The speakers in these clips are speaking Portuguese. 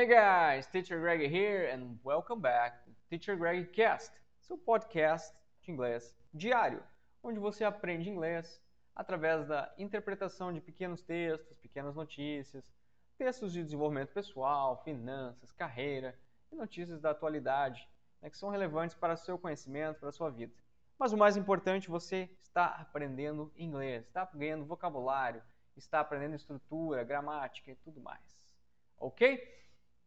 Hey guys, Teacher Greg here and welcome back to Teacher Greg Cast, seu podcast de inglês diário, onde você aprende inglês através da interpretação de pequenos textos, pequenas notícias, textos de desenvolvimento pessoal, finanças, carreira e notícias da atualidade né, que são relevantes para seu conhecimento, para sua vida. Mas o mais importante, você está aprendendo inglês, está ganhando vocabulário, está aprendendo estrutura, gramática e tudo mais. Ok?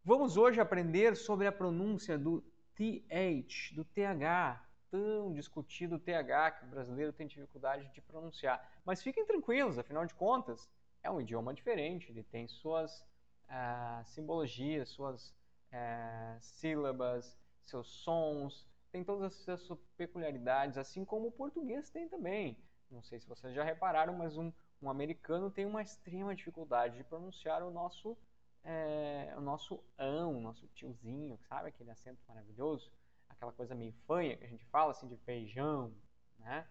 Vamos hoje aprender sobre a pronúncia do TH, do TH, tão discutido TH que o brasileiro tem dificuldade de pronunciar. Mas fiquem tranquilos, afinal de contas, é um idioma diferente, ele tem suas uh, simbologias, suas uh, sílabas, seus sons, tem todas as suas peculiaridades, assim como o português tem também. Não sei se vocês já repararam, mas um, um americano tem uma extrema dificuldade de pronunciar o nosso é, o nosso ão, o nosso tiozinho, sabe aquele acento maravilhoso? Aquela coisa meio fanha que a gente fala assim de feijão, né?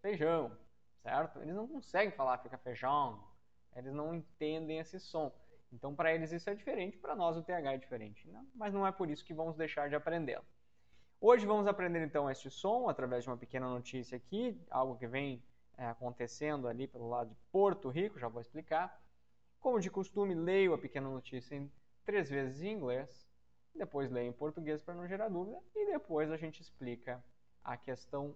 Feijão, certo? Eles não conseguem falar fica feijão, eles não entendem esse som. Então, para eles isso é diferente, para nós o TH é diferente. Não? Mas não é por isso que vamos deixar de aprendê-lo. Hoje vamos aprender então este som através de uma pequena notícia aqui, algo que vem é, acontecendo ali pelo lado de Porto Rico, já vou explicar. Como de costume, leio a pequena notícia em três vezes em inglês, depois leio em português para não gerar dúvida e depois a gente explica a questão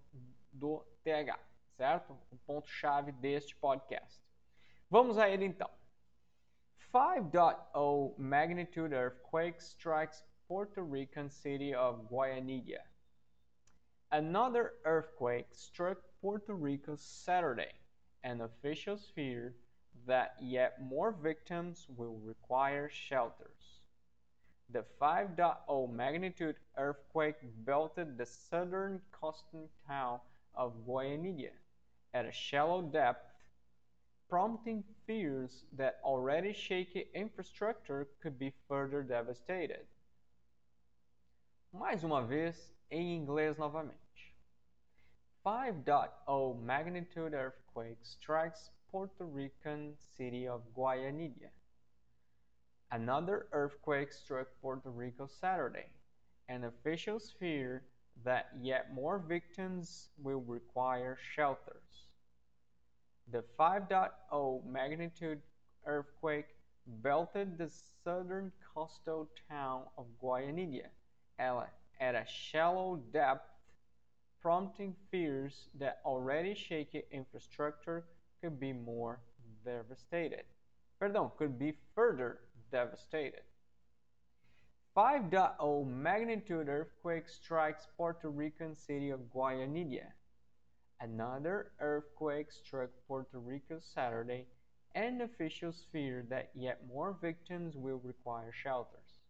do TH, certo? O ponto-chave deste podcast. Vamos a ele então. 5.0 magnitude earthquake strikes Puerto Rican city of Guayanilla. Another earthquake struck Puerto Rico Saturday, and officials fear that yet more victims will require shelters. The 5.0 magnitude earthquake belted the southern coastal town of Guayanilla at a shallow depth, prompting fears that already shaky infrastructure could be further devastated. Mais uma vez, em inglês novamente. 5.0 magnitude earthquake strikes Puerto Rican city of Guayanilla. Another earthquake struck Puerto Rico Saturday, and officials fear that yet more victims will require shelters. The 5.0 magnitude earthquake belted the southern coastal town of Guayanilla at a shallow depth, prompting fears that already shaky infrastructure could be more devastated. Perdão, could be further devastated. 5.0 magnitude earthquake strikes Puerto Rican city of Guayanilla. Another earthquake struck Puerto Rico Saturday, and officials fear that yet more victims will require shelters.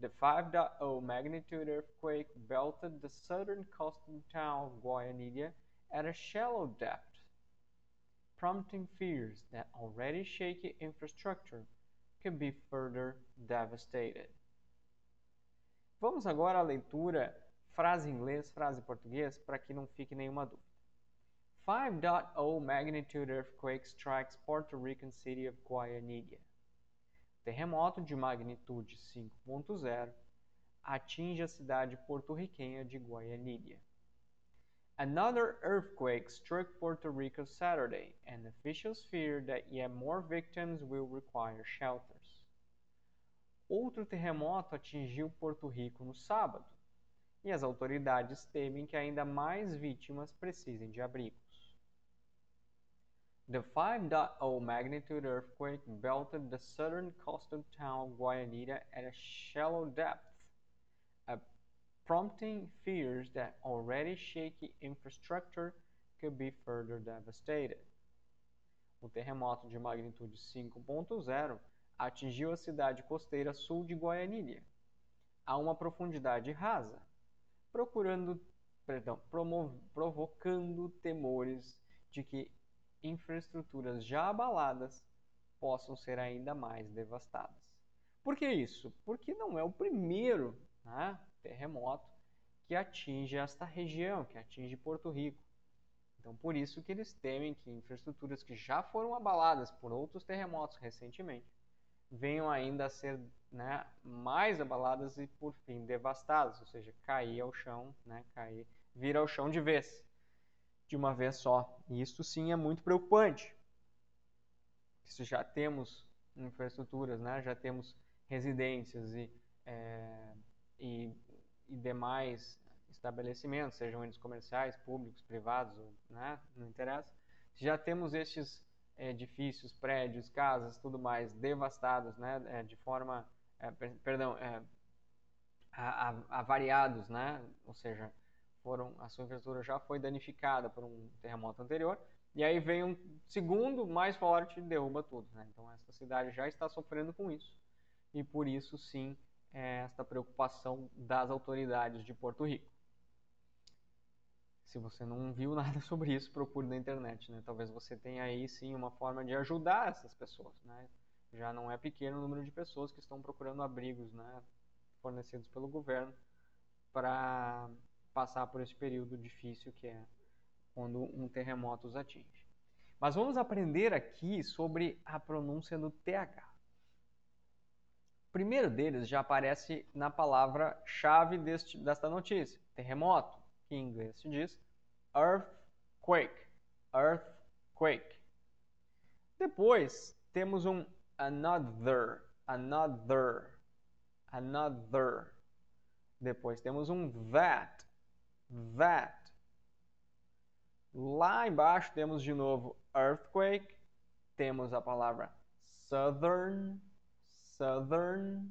The 5.0 magnitude earthquake belted the southern coastal town of Guayanilla at a shallow depth prompting fears that already shaky infrastructure could be further devastated. Vamos agora à leitura frase em inglês, frase em português, para que não fique nenhuma dúvida. 5.0 magnitude earthquake strikes Puerto Rican city of Guayanilla. Terremoto de magnitude 5.0 atinge a cidade porto-riquenha de Guayanilla. Another earthquake struck Puerto Rico Saturday, and officials fear that yet more victims will require shelters. Outro terremoto atingiu Porto Rico no sábado, e as autoridades temem que ainda mais vítimas precisem de abrigos. The 5.0 magnitude earthquake belted the southern coastal town of Guayanilla at a shallow depth prompting fears that already shaky infrastructure could be further devastated. O terremoto de magnitude 5.0 atingiu a cidade costeira sul de Guayanilla, a uma profundidade rasa, procurando, perdão, provocando temores de que infraestruturas já abaladas possam ser ainda mais devastadas. Por que isso? Porque não é o primeiro né, terremoto que atinge esta região, que atinge Porto Rico. Então, por isso que eles temem que infraestruturas que já foram abaladas por outros terremotos recentemente venham ainda a ser né, mais abaladas e por fim devastadas, ou seja, cair ao chão, né, cair, vir ao chão de vez, de uma vez só. E isso sim é muito preocupante. Se já temos infraestruturas, né, já temos residências e, é, e, e demais estabelecimentos, sejam eles comerciais, públicos, privados, né, não interessa. Já temos estes edifícios, prédios, casas, tudo mais devastados, né, é, de forma, é, perdão, é, avariados, né, ou seja, foram a sua infraestrutura já foi danificada por um terremoto anterior e aí vem um segundo mais forte e derruba tudo, né? Então essa cidade já está sofrendo com isso e por isso sim esta preocupação das autoridades de Porto Rico. Se você não viu nada sobre isso, procure na internet, né? Talvez você tenha aí sim uma forma de ajudar essas pessoas, né? Já não é pequeno o número de pessoas que estão procurando abrigos, né? Fornecidos pelo governo para passar por esse período difícil que é quando um terremoto os atinge. Mas vamos aprender aqui sobre a pronúncia do TH. Primeiro deles já aparece na palavra-chave desta notícia, terremoto que em inglês se diz earthquake, earthquake. Depois temos um another, another, another. Depois temos um that, that. Lá embaixo temos de novo earthquake, temos a palavra southern, southern.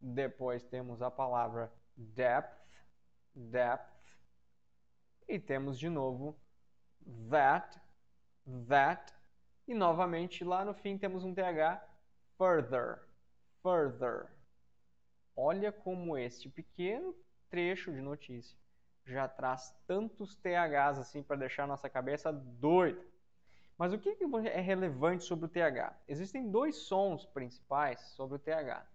Depois temos a palavra depth, depth. E temos de novo that, that. E novamente lá no fim temos um TH, further, further. Olha como este pequeno trecho de notícia já traz tantos THs assim para deixar nossa cabeça doida. Mas o que é relevante sobre o TH? Existem dois sons principais sobre o TH.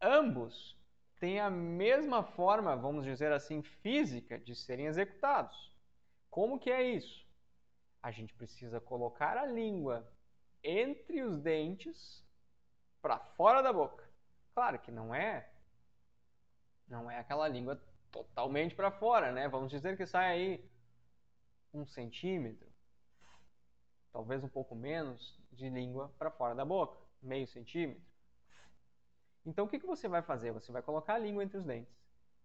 Ambos têm a mesma forma, vamos dizer assim, física de serem executados. Como que é isso? A gente precisa colocar a língua entre os dentes para fora da boca. Claro que não é não é aquela língua totalmente para fora, né? Vamos dizer que sai aí um centímetro, talvez um pouco menos de língua para fora da boca, meio centímetro. Então o que, que você vai fazer? Você vai colocar a língua entre os dentes,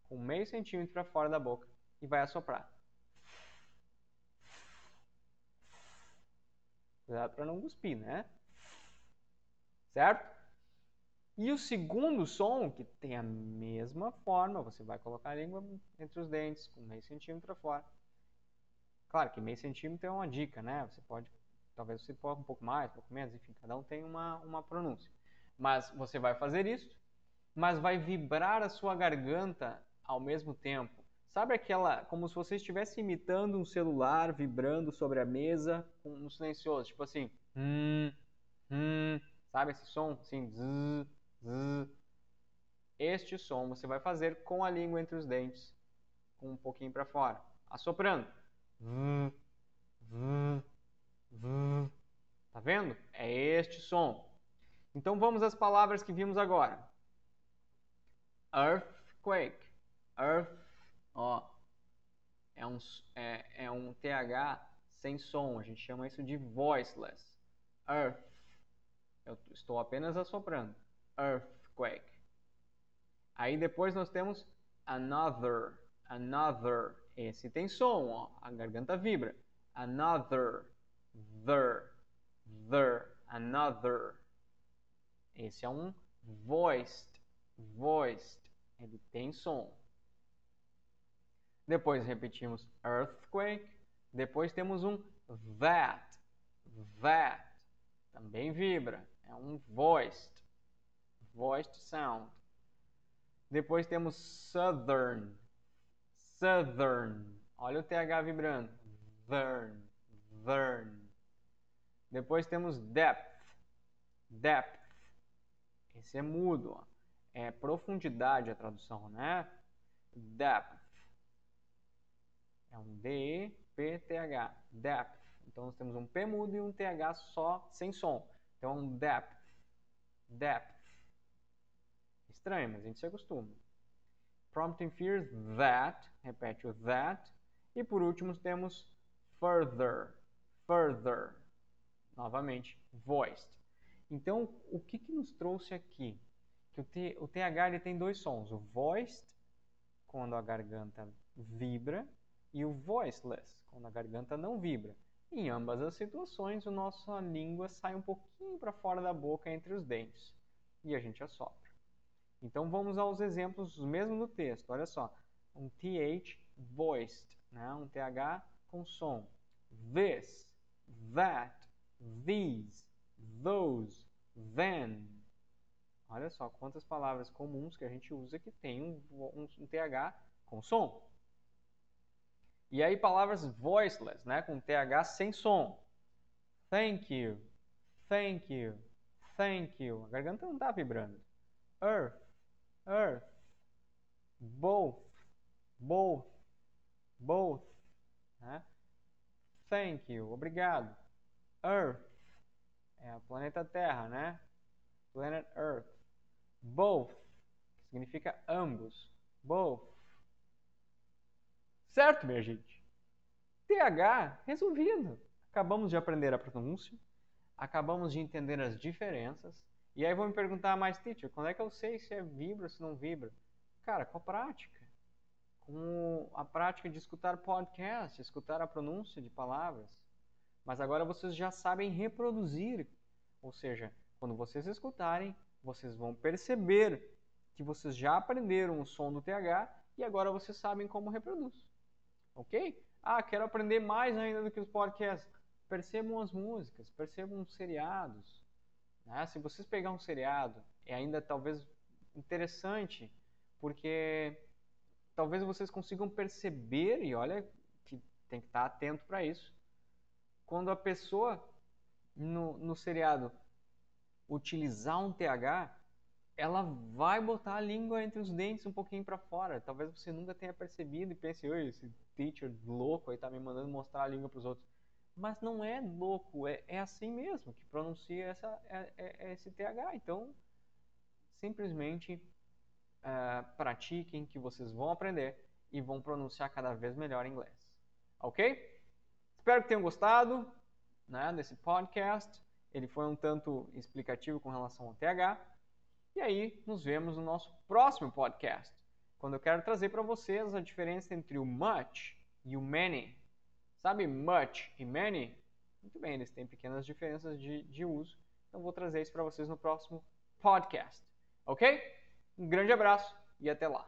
com meio centímetro para fora da boca e vai assoprar. Cuidado para não cuspir, né? Certo? E o segundo som, que tem a mesma forma, você vai colocar a língua entre os dentes, com meio centímetro para fora. Claro que meio centímetro é uma dica, né? Você pode, talvez você possa um pouco mais, um pouco menos, enfim, cada um tem uma, uma pronúncia. Mas você vai fazer isso, mas vai vibrar a sua garganta ao mesmo tempo. Sabe aquela, como se você estivesse imitando um celular vibrando sobre a mesa com um silencioso, tipo assim, hum, hum, sabe esse som? Assim, zzz, zzz. Este som você vai fazer com a língua entre os dentes, com um pouquinho para fora, assoprando. Tá vendo? É este som. Então vamos às palavras que vimos agora. Earthquake. Earth, ó, é um, é, é um TH sem som. A gente chama isso de voiceless. Earth. Eu estou apenas assoprando. Earthquake. Aí depois nós temos another. Another. Esse tem som, ó. A garganta vibra. Another. There. There. Another. Esse é um voiced, voiced. Ele tem som. Depois repetimos earthquake. Depois temos um that, that. Também vibra. É um voiced, voiced sound. Depois temos southern, southern. Olha o TH vibrando. Thern, thern. Depois temos depth, depth. Esse é mudo, ó. é profundidade a tradução, né? Depth. É um D-E-P-T-H. Depth. Então nós temos um P mudo e um TH só sem som. Então é um depth, depth. Estranho, mas a gente se acostuma. Prompting fears, that. Repete o that. E por último temos further. Further. Novamente, voiced. Então, o que, que nos trouxe aqui? Que o, T, o TH ele tem dois sons. O voiced, quando a garganta vibra, e o voiceless, quando a garganta não vibra. Em ambas as situações, a nossa língua sai um pouquinho para fora da boca entre os dentes e a gente assopra. Então vamos aos exemplos mesmo do texto. Olha só, um th voiced, né? um th com som. This, that, these, those, then. Olha só quantas palavras comuns que a gente usa que tem um, um, um th com som. E aí palavras voiceless, né, com TH sem som. Thank you, thank you, thank you. A garganta não está vibrando. Earth, earth. Both, both, both. Né? Thank you, obrigado. Earth, é o planeta Terra, né? Planet Earth. Both, que significa ambos. Both. Certo, minha gente? TH resolvido. Acabamos de aprender a pronúncia, acabamos de entender as diferenças. E aí vão me perguntar mais, teacher, quando é que eu sei se é vibra ou se não vibra? Cara, com a prática. Com a prática de escutar podcast, escutar a pronúncia de palavras. Mas agora vocês já sabem reproduzir. Ou seja, quando vocês escutarem, vocês vão perceber que vocês já aprenderam o som do TH e agora vocês sabem como reproduz ok? Ah, quero aprender mais ainda do que os podcasts. Percebam as músicas, percebam os seriados. Né? Se vocês pegar um seriado, é ainda talvez interessante, porque talvez vocês consigam perceber, e olha que tem que estar atento para isso, quando a pessoa no, no seriado utilizar um TH, ela vai botar a língua entre os dentes um pouquinho para fora. Talvez você nunca tenha percebido e pense, oi, esse teacher louco aí tá me mandando mostrar a língua para os outros. Mas não é louco, é, é assim mesmo que pronuncia essa, é, é, é esse TH. Então, simplesmente uh, pratiquem que vocês vão aprender e vão pronunciar cada vez melhor inglês. Ok? Espero que tenham gostado né, desse podcast. Ele foi um tanto explicativo com relação ao TH. E aí, nos vemos no nosso próximo podcast quando eu quero trazer para vocês a diferença entre o much e o many. Sabe much e many? Muito bem, eles têm pequenas diferenças de, de uso. Então vou trazer isso para vocês no próximo podcast. Ok? Um grande abraço e até lá.